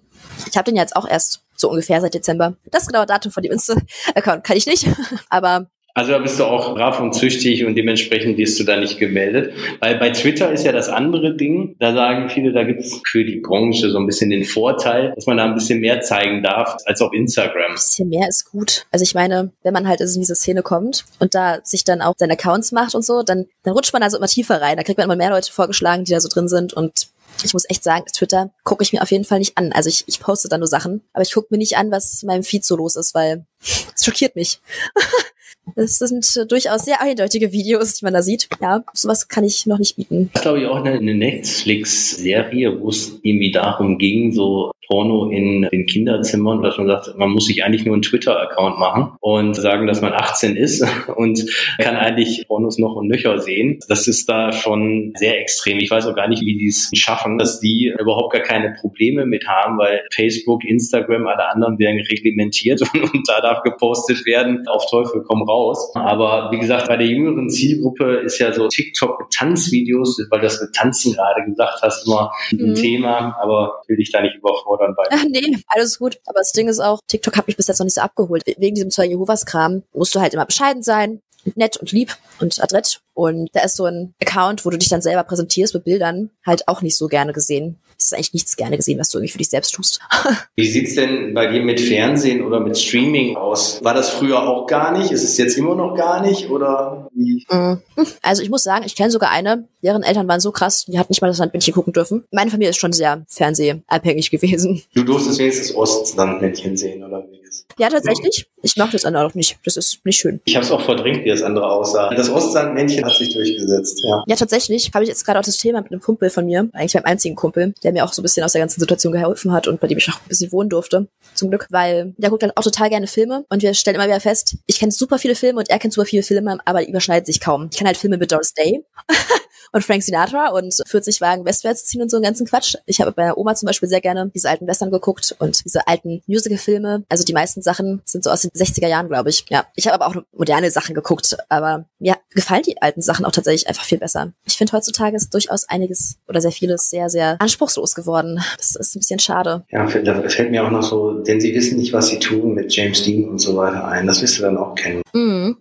Speaker 1: ich habe den jetzt auch erst so ungefähr seit Dezember. Das genaue Datum von dem Insta-Account kann ich nicht, <laughs> aber
Speaker 2: Also da bist du auch brav und züchtig und dementsprechend wirst du da nicht gemeldet. Weil bei Twitter ist ja das andere Ding, da sagen viele, da gibt es für die Branche so ein bisschen den Vorteil, dass man da ein bisschen mehr zeigen darf als auf Instagram. Ein
Speaker 1: bisschen mehr ist gut. Also ich meine, wenn man halt in diese Szene kommt und da sich dann auch seine Accounts macht und so, dann, dann rutscht man also immer tiefer rein. Da kriegt man immer mehr Leute vorgeschlagen, die da so drin sind und ich muss echt sagen, Twitter gucke ich mir auf jeden Fall nicht an. Also ich, ich poste da nur Sachen, aber ich gucke mir nicht an, was in meinem Feed so los ist, weil <laughs> es schockiert mich. <laughs> Das sind durchaus sehr eindeutige Videos, die man da sieht. Ja, sowas kann ich noch nicht bieten.
Speaker 2: Ist, glaube ich, auch eine Netflix-Serie, wo es irgendwie darum ging, so Porno in den Kinderzimmern, dass man sagt, man muss sich eigentlich nur einen Twitter-Account machen und sagen, dass man 18 ist <laughs> und kann eigentlich Pornos noch und nöcher sehen. Das ist da schon sehr extrem. Ich weiß auch gar nicht, wie die es schaffen, dass die überhaupt gar keine Probleme mit haben, weil Facebook, Instagram, alle anderen werden reglementiert <laughs> und, und da darf gepostet werden. Auf Teufel komm raus. Aber wie gesagt, bei der jüngeren Zielgruppe ist ja so TikTok Tanzvideos, weil das mit Tanzen gerade gesagt hast, immer ein mhm. Thema, aber will dich da nicht überfordern fordern bei. <laughs>
Speaker 1: Ach, nee, alles gut. Aber das Ding ist auch, TikTok hat mich bis jetzt noch nicht so abgeholt. Wegen diesem Zeugen Jehovas Kram musst du halt immer bescheiden sein, nett und lieb und adrett. Und da ist so ein Account, wo du dich dann selber präsentierst mit Bildern, halt auch nicht so gerne gesehen. Es ist eigentlich nichts gerne gesehen, was du irgendwie für dich selbst tust. <laughs>
Speaker 2: Wie sieht's denn bei dir mit Fernsehen oder mit Streaming aus? War das früher auch gar nicht? Ist es jetzt immer noch gar nicht? Oder wie?
Speaker 1: Mm. Also ich muss sagen, ich kenne sogar eine, deren Eltern waren so krass, die hat nicht mal das Landmännchen gucken dürfen. Meine Familie ist schon sehr fernsehabhängig gewesen.
Speaker 2: Du durftest wenigstens Ostlandmännchen sehen, oder wie?
Speaker 1: Ja, tatsächlich. Ich mag das andere auch nicht. Das ist nicht schön.
Speaker 2: Ich habe es auch verdrängt, wie das andere aussah. Das Ostlandmännchen hat sich durchgesetzt, ja.
Speaker 1: Ja, tatsächlich habe ich jetzt gerade auch das Thema mit einem Kumpel von mir, eigentlich meinem einzigen Kumpel, der mir auch so ein bisschen aus der ganzen Situation geholfen hat und bei dem ich auch ein bisschen wohnen durfte, zum Glück, weil der guckt dann auch total gerne Filme und wir stellen immer wieder fest, ich kenne super viele Filme und er kennt super viele Filme, aber die überschneiden sich kaum. Ich kenne halt Filme mit Doris Day. <laughs> und Frank Sinatra und 40 Wagen westwärts ziehen und so einen ganzen Quatsch. Ich habe bei meiner Oma zum Beispiel sehr gerne diese alten Western geguckt und diese alten Musical-Filme. Also die meisten Sachen sind so aus den 60er Jahren, glaube ich. Ja, ich habe aber auch moderne Sachen geguckt, aber mir gefallen die alten Sachen auch tatsächlich einfach viel besser. Ich finde heutzutage ist durchaus einiges oder sehr vieles sehr, sehr anspruchslos geworden. Das ist ein bisschen schade.
Speaker 2: Ja, da fällt mir auch noch so, denn sie wissen nicht, was sie tun mit James Dean und so weiter ein. Das wirst du dann auch kennen. Mhm.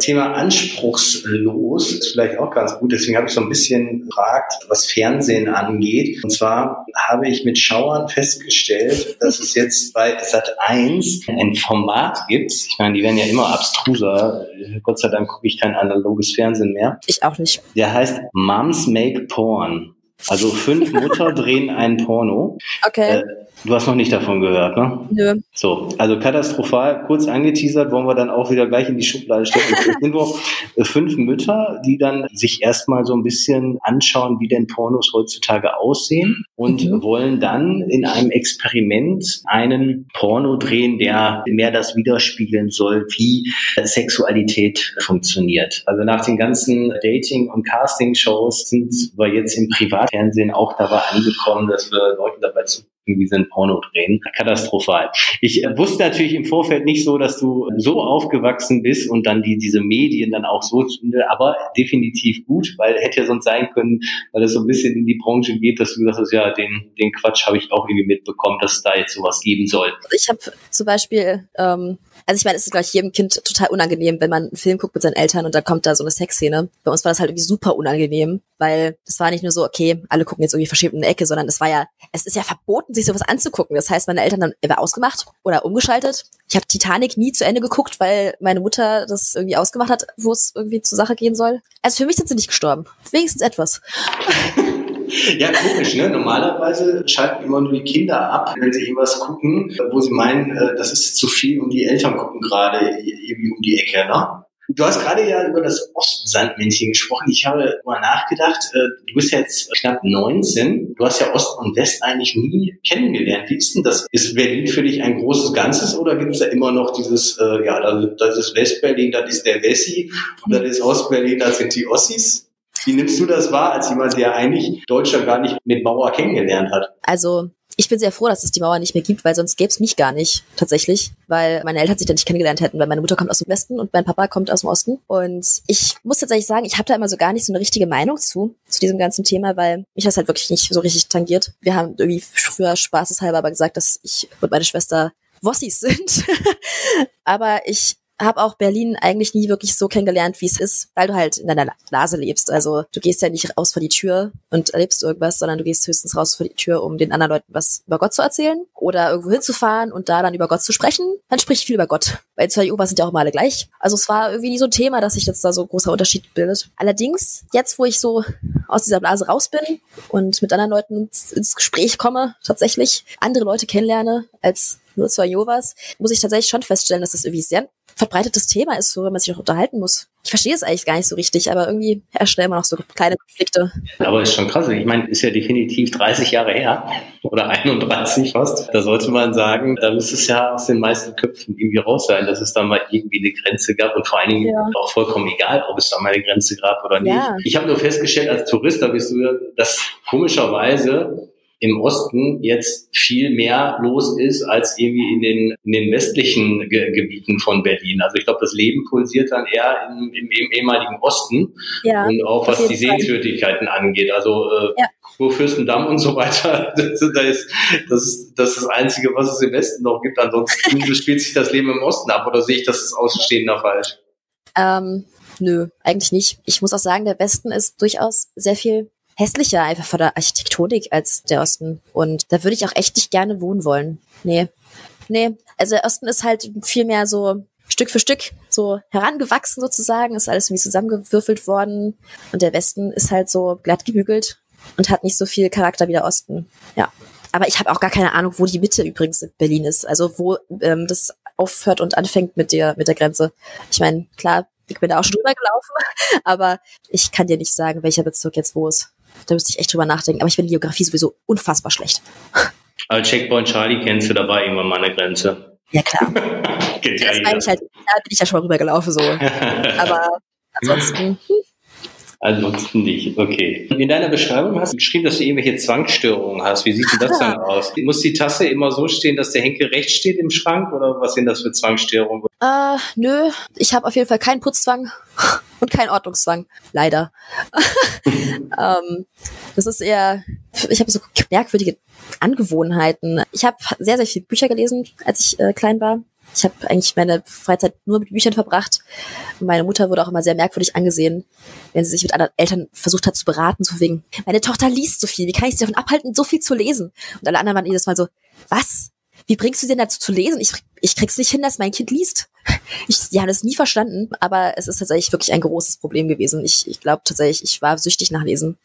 Speaker 2: Thema anspruchslos ist vielleicht auch ganz gut. Deswegen habe ich so ein bisschen gefragt, was Fernsehen angeht. Und zwar habe ich mit Schauern festgestellt, dass es jetzt bei Sat 1 ein Format gibt. Ich meine, die werden ja immer abstruser. Gott sei Dank gucke ich kein analoges Fernsehen mehr.
Speaker 1: Ich auch nicht.
Speaker 2: Der heißt Moms Make Porn. Also fünf Mutter <laughs> drehen einen Porno.
Speaker 1: Okay. Äh,
Speaker 2: Du hast noch nicht davon gehört, ne?
Speaker 1: Nö.
Speaker 2: So, also katastrophal, kurz angeteasert, wollen wir dann auch wieder gleich in die Schublade stecken. <laughs> Es sind nur äh, fünf Mütter, die dann sich erstmal so ein bisschen anschauen, wie denn Pornos heutzutage aussehen und mhm. wollen dann in einem Experiment einen Porno drehen, der mehr das widerspiegeln soll, wie Sexualität funktioniert. Also nach den ganzen Dating- und Casting-Shows sind wir jetzt im Privatfernsehen auch dabei angekommen, dass wir Leuten dabei zu irgendwie sind Porno drehen. Katastrophal. Ich äh, wusste natürlich im Vorfeld nicht so, dass du so aufgewachsen bist und dann die, diese Medien dann auch so, aber definitiv gut, weil hätte ja sonst sein können, weil es so ein bisschen in die Branche geht, dass du gesagt ja, den, den Quatsch habe ich auch irgendwie mitbekommen, dass es da jetzt sowas geben soll.
Speaker 1: Ich habe zum Beispiel ähm, also ich meine, es ist, glaube ich, jedem Kind total unangenehm, wenn man einen Film guckt mit seinen Eltern und da kommt da so eine Sexszene. Bei uns war das halt irgendwie super unangenehm, weil das war nicht nur so, okay, alle gucken jetzt irgendwie verschämt in der Ecke, sondern es war ja, es ist ja verboten, sich sowas anzugucken. Das heißt, meine Eltern haben entweder ausgemacht oder umgeschaltet. Ich habe Titanic nie zu Ende geguckt, weil meine Mutter das irgendwie ausgemacht hat, wo es irgendwie zur Sache gehen soll. Also für mich sind sie nicht gestorben. Wenigstens etwas. <laughs>
Speaker 2: Ja, komisch, ne? Normalerweise schalten immer nur die Kinder ab, wenn sie irgendwas gucken, wo sie meinen, äh, das ist zu viel und die Eltern gucken gerade irgendwie um die Ecke, ne? Du hast gerade ja über das Ostsandmännchen gesprochen. Ich habe mal nachgedacht, äh, du bist jetzt knapp 19. Du hast ja Ost und West eigentlich nie kennengelernt. Wie ist denn das? Ist Berlin für dich ein großes Ganzes oder gibt es da immer noch dieses, äh, ja, das ist Westberlin, das ist der Wessi und das ist Ostberlin, das sind die Ossis? Wie nimmst du das wahr, als jemand, der eigentlich Deutschland gar nicht mit Mauer kennengelernt hat?
Speaker 1: Also ich bin sehr froh, dass es die Mauer nicht mehr gibt, weil sonst gäbe es mich gar nicht, tatsächlich, weil meine Eltern sich da nicht kennengelernt hätten, weil meine Mutter kommt aus dem Westen und mein Papa kommt aus dem Osten. Und ich muss tatsächlich sagen, ich habe da immer so gar nicht so eine richtige Meinung zu, zu diesem ganzen Thema, weil mich das halt wirklich nicht so richtig tangiert. Wir haben irgendwie früher spaßeshalber aber gesagt, dass ich und meine Schwester Wossis sind. <laughs> aber ich habe auch Berlin eigentlich nie wirklich so kennengelernt, wie es ist, weil du halt in deiner Blase lebst. Also du gehst ja nicht raus vor die Tür und erlebst irgendwas, sondern du gehst höchstens raus vor die Tür, um den anderen Leuten was über Gott zu erzählen oder irgendwo hinzufahren und da dann über Gott zu sprechen. Man spricht viel über Gott. Bei zwei Jehovas sind ja auch mal alle gleich. Also es war irgendwie nie so ein Thema, dass sich jetzt da so ein großer Unterschied bildet. Allerdings, jetzt wo ich so aus dieser Blase raus bin und mit anderen Leuten ins Gespräch komme, tatsächlich andere Leute kennenlerne als nur zwei Jehovas, muss ich tatsächlich schon feststellen, dass das irgendwie sehr verbreitetes Thema ist, worüber man sich auch unterhalten muss. Ich verstehe es eigentlich gar nicht so richtig, aber irgendwie herrschen immer noch so kleine Konflikte.
Speaker 2: Aber ist schon krass. Ich meine, ist ja definitiv 30 Jahre her oder 31 fast. Da sollte man sagen, da müsste es ja aus den meisten Köpfen irgendwie raus sein, dass es da mal irgendwie eine Grenze gab und vor allen Dingen ja. auch vollkommen egal, ob es da mal eine Grenze gab oder nicht. Ja. Ich habe nur festgestellt, als Tourist, da bist du, dass komischerweise im Osten jetzt viel mehr los ist als irgendwie in den, in den westlichen Ge Gebieten von Berlin. Also ich glaube, das Leben pulsiert dann eher im, im, im ehemaligen Osten ja, und auch was die Sehenswürdigkeiten angeht. Also äh, ja. Kurfürstendamm und so weiter, <laughs> das, das, ist, das, ist, das ist das Einzige, was es im Westen noch gibt. Ansonsten <laughs> spielt sich das Leben im Osten ab oder sehe ich das Außenstehender falsch?
Speaker 1: Ähm, nö, eigentlich nicht. Ich muss auch sagen, der Westen ist durchaus sehr viel hässlicher einfach von der Architektonik als der Osten. Und da würde ich auch echt nicht gerne wohnen wollen. Nee. Nee. Also der Osten ist halt viel mehr so Stück für Stück so herangewachsen sozusagen, ist alles irgendwie zusammengewürfelt worden. Und der Westen ist halt so glatt gebügelt und hat nicht so viel Charakter wie der Osten. Ja. Aber ich habe auch gar keine Ahnung, wo die Mitte übrigens in Berlin ist. Also wo ähm, das aufhört und anfängt mit der, mit der Grenze. Ich meine, klar, ich bin da auch schon drüber gelaufen, <laughs> aber ich kann dir nicht sagen, welcher Bezirk jetzt wo ist. Da müsste ich echt drüber nachdenken. Aber ich bin Geografie sowieso unfassbar schlecht.
Speaker 2: Aber Checkpoint Charlie kennst du, dabei irgendwann mal eine Grenze.
Speaker 1: Ja, klar. <laughs> Das ja meine ich halt, da bin ich ja schon mal rübergelaufen, so. <laughs> Aber ansonsten. Hm.
Speaker 2: Ansonsten nicht, okay. In deiner Beschreibung hast du geschrieben, dass du irgendwelche Zwangsstörungen hast. Wie sieht denn das dann aus? Muss die Tasse immer so stehen, dass der Henkel rechts steht im Schrank oder was sind das für Zwangsstörungen?
Speaker 1: Äh, nö, ich habe auf jeden Fall keinen Putzzwang <laughs> und keinen Ordnungszwang, leider. <laughs> ähm, das ist eher, ich habe so merkwürdige Angewohnheiten. Ich habe sehr, sehr viele Bücher gelesen, als ich äh, klein war. Ich habe eigentlich meine Freizeit nur mit Büchern verbracht. Meine Mutter wurde auch immer sehr merkwürdig angesehen, wenn sie sich mit anderen Eltern versucht hat zu beraten, so wegen, meine Tochter liest so viel, wie kann ich sie davon abhalten, so viel zu lesen? Und alle anderen waren jedes Mal so, was? Wie bringst du sie denn dazu zu lesen? Ich, ich krieg's nicht hin, dass mein Kind liest. <laughs> Ich, die haben das nie verstanden, aber es ist tatsächlich wirklich ein großes Problem gewesen. Ich, ich glaube tatsächlich, ich war süchtig nach Lesen.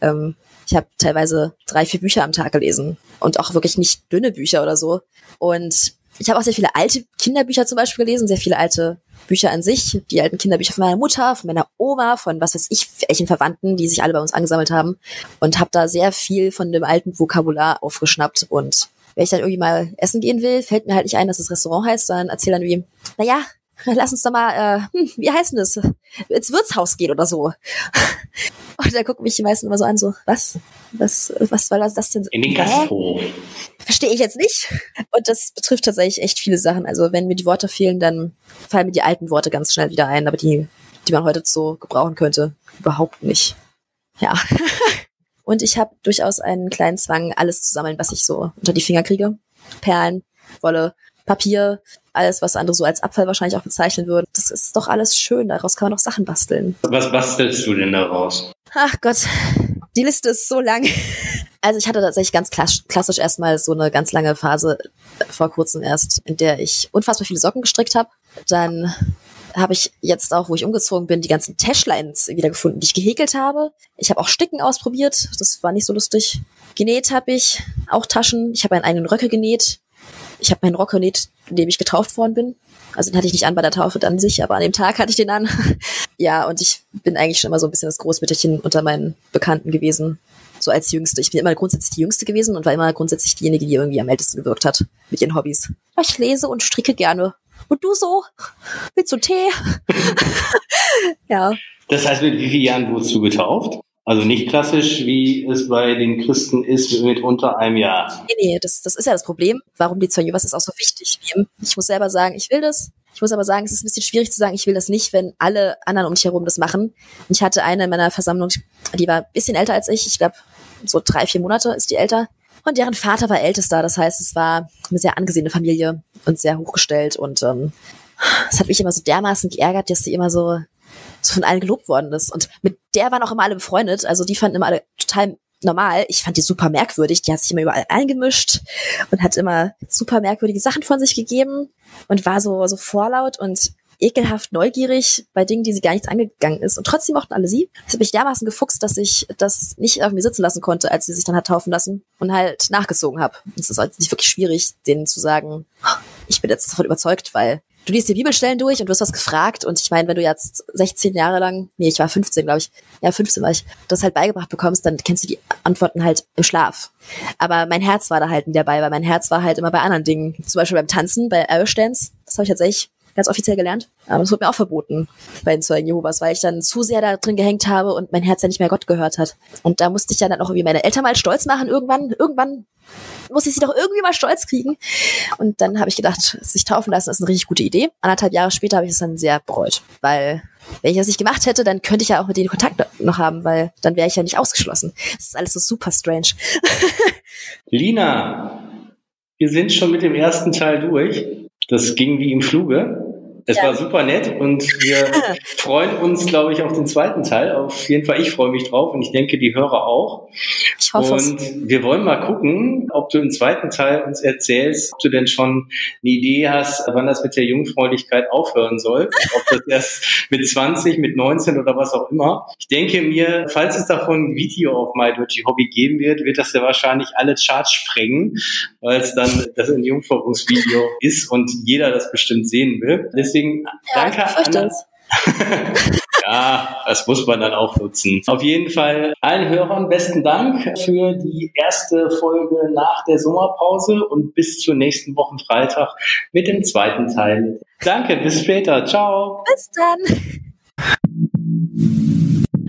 Speaker 1: Ähm, ich habe teilweise drei, vier Bücher am Tag gelesen und auch wirklich nicht dünne Bücher oder so. Und ich habe auch sehr viele alte Kinderbücher zum Beispiel gelesen, sehr viele alte Bücher an sich, die alten Kinderbücher von meiner Mutter, von meiner Oma, von was weiß ich, welchen Verwandten, die sich alle bei uns angesammelt haben. Und habe da sehr viel von dem alten Vokabular aufgeschnappt. Und wenn ich dann irgendwie mal essen gehen will, fällt mir halt nicht ein, dass das Restaurant heißt, sondern erzähle dann wie, naja, lass uns doch mal, äh, hm, wie heißt denn das? Ins Wirtshaus gehen oder so. <laughs> Und da gucken mich die meisten immer so an, so, was? Was, was war das denn?
Speaker 2: In den Gasthof.
Speaker 1: Verstehe ich jetzt nicht. Und das betrifft tatsächlich echt viele Sachen. Also wenn mir die Worte fehlen, dann fallen mir die alten Worte ganz schnell wieder ein, aber die, die man heute so gebrauchen könnte, überhaupt nicht. Ja. <laughs> Und ich habe durchaus einen kleinen Zwang, alles zu sammeln, was ich so unter die Finger kriege. Perlen, Wolle, Papier, alles, was andere so als Abfall wahrscheinlich auch bezeichnen würden. Das ist doch alles schön, daraus kann man noch Sachen basteln.
Speaker 2: Was bastelst du denn daraus?
Speaker 1: Ach Gott, die Liste ist so lang. Also ich hatte tatsächlich ganz klassisch erstmal so eine ganz lange Phase vor kurzem erst, in der ich unfassbar viele Socken gestrickt habe. Dann habe ich jetzt auch, wo ich umgezogen bin, die ganzen Tashlines wiedergefunden, die ich gehäkelt habe. Ich habe auch Sticken ausprobiert, das war nicht so lustig. Genäht habe ich auch Taschen. Ich habe einen eigenen Röcke genäht. Ich habe meinen Rock genäht, in dem ich getauft worden bin. Also den hatte ich nicht an bei der Taufe an sich, aber an dem Tag hatte ich den an. <laughs> ja, und ich bin eigentlich schon immer so ein bisschen das Großmütterchen unter meinen Bekannten gewesen. So als Jüngste. Ich bin immer grundsätzlich die Jüngste gewesen und war immer grundsätzlich diejenige, die irgendwie am ältesten gewirkt hat mit ihren Hobbys. Ich lese und stricke gerne. Und du so? Willst du Tee? <laughs> ja.
Speaker 2: Das heißt, mit wie vielen Jahren wurdest du getauft? Also nicht klassisch, wie es bei den Christen ist, mit unter einem Jahr.
Speaker 1: Nee, nee, das, das ist ja das Problem. Warum die Zeugen, was ist auch so wichtig? Ich muss selber sagen, ich will das. Ich muss aber sagen, es ist ein bisschen schwierig zu sagen, ich will das nicht, wenn alle anderen um mich herum das machen. Ich hatte eine in meiner Versammlung, die war ein bisschen älter als ich. Ich glaube, so drei, vier Monate ist die älter. Und deren Vater war ältester. Das heißt, es war eine sehr angesehene Familie und sehr hochgestellt. Und ähm, das hat mich immer so dermaßen geärgert, dass sie immer so, so von allen gelobt worden ist. Und mit der waren auch immer alle befreundet. Also die fanden immer alle total normal. Ich fand die super merkwürdig. Die hat sich immer überall eingemischt und hat immer super merkwürdige Sachen von sich gegeben und war so, so vorlaut und ekelhaft neugierig bei Dingen, die sie gar nichts angegangen ist. Und trotzdem mochten alle sie. Das hat mich dermaßen gefuchst, dass ich das nicht auf mir sitzen lassen konnte, als sie sich dann hat taufen lassen und halt nachgezogen habe. Es ist halt nicht wirklich schwierig, denen zu sagen, ich bin jetzt davon überzeugt, weil du liest die Bibelstellen durch und du hast was gefragt und ich meine, wenn du jetzt 16 Jahre lang, nee, ich war 15, glaube ich, ja, 15 war ich, das halt beigebracht bekommst, dann kennst du die Antworten halt im Schlaf. Aber mein Herz war da halt nie dabei, weil mein Herz war halt immer bei anderen Dingen. Zum Beispiel beim Tanzen, bei Irish Dance, das habe ich tatsächlich ganz offiziell gelernt. Aber das wurde mir auch verboten bei den Zeugen Jehovas, weil ich dann zu sehr da drin gehängt habe und mein Herz ja nicht mehr Gott gehört hat. Und da musste ich ja dann auch irgendwie meine Eltern mal stolz machen. Irgendwann, irgendwann muss ich sie doch irgendwie mal stolz kriegen. Und dann habe ich gedacht, sich taufen lassen ist eine richtig gute Idee. Anderthalb Jahre später habe ich es dann sehr bereut, weil wenn ich das nicht gemacht hätte, dann könnte ich ja auch mit denen Kontakt noch haben, weil dann wäre ich ja nicht ausgeschlossen. Das ist alles so super strange. <laughs>
Speaker 2: Lina, wir sind schon mit dem ersten Teil durch. Das ging wie im Fluge. Es ja. war super nett und wir <laughs> freuen uns, glaube ich, auf den zweiten Teil. Auf jeden Fall, ich freue mich drauf und ich denke, die Hörer auch. Ich hoffe Und es. wir wollen mal gucken, ob du im zweiten Teil uns erzählst, ob du denn schon eine Idee hast, wann das mit der Jungfräulichkeit aufhören soll. ob das erst mit 20, mit 19 oder was auch immer. Ich denke mir, falls es davon ein Video auf My Dirty Hobby geben wird, wird das ja wahrscheinlich alle Charts sprengen, weil es dann das ein Jungfräulichungsvideo ist und jeder das bestimmt sehen will. Deswegen Deswegen ja, danke an, <laughs> ja, das muss man dann auch nutzen. Auf jeden Fall allen Hörern besten Dank für die erste Folge nach der Sommerpause und bis zur nächsten Wochen Freitag mit dem zweiten Teil. Danke, bis später. Ciao.
Speaker 1: Bis dann.